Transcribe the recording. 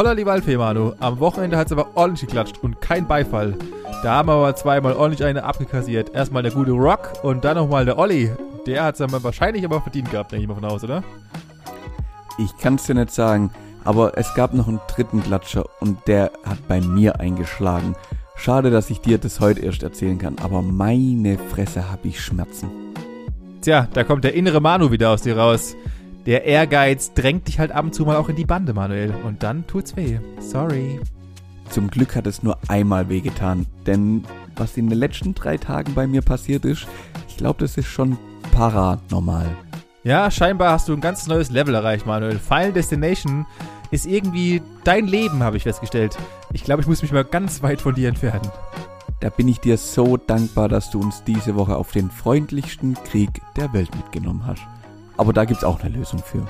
Holla die Waldfee, Manu. Am Wochenende hat es aber ordentlich geklatscht und kein Beifall. Da haben wir aber zweimal ordentlich eine abgekassiert. Erstmal der gute Rock und dann nochmal der Olli. Der hat es dann wahrscheinlich aber verdient gehabt, denke ich mal von aus, oder? Ich kann es dir nicht sagen, aber es gab noch einen dritten Klatscher und der hat bei mir eingeschlagen. Schade, dass ich dir das heute erst erzählen kann, aber meine Fresse hab ich Schmerzen. Tja, da kommt der innere Manu wieder aus dir raus. Der Ehrgeiz drängt dich halt ab und zu mal auch in die Bande, Manuel. Und dann tut's weh. Sorry. Zum Glück hat es nur einmal wehgetan, denn was in den letzten drei Tagen bei mir passiert ist, ich glaube, das ist schon paranormal. Ja, scheinbar hast du ein ganz neues Level erreicht, Manuel. Final Destination ist irgendwie dein Leben, habe ich festgestellt. Ich glaube, ich muss mich mal ganz weit von dir entfernen. Da bin ich dir so dankbar, dass du uns diese Woche auf den freundlichsten Krieg der Welt mitgenommen hast. Aber da gibt's auch eine Lösung für.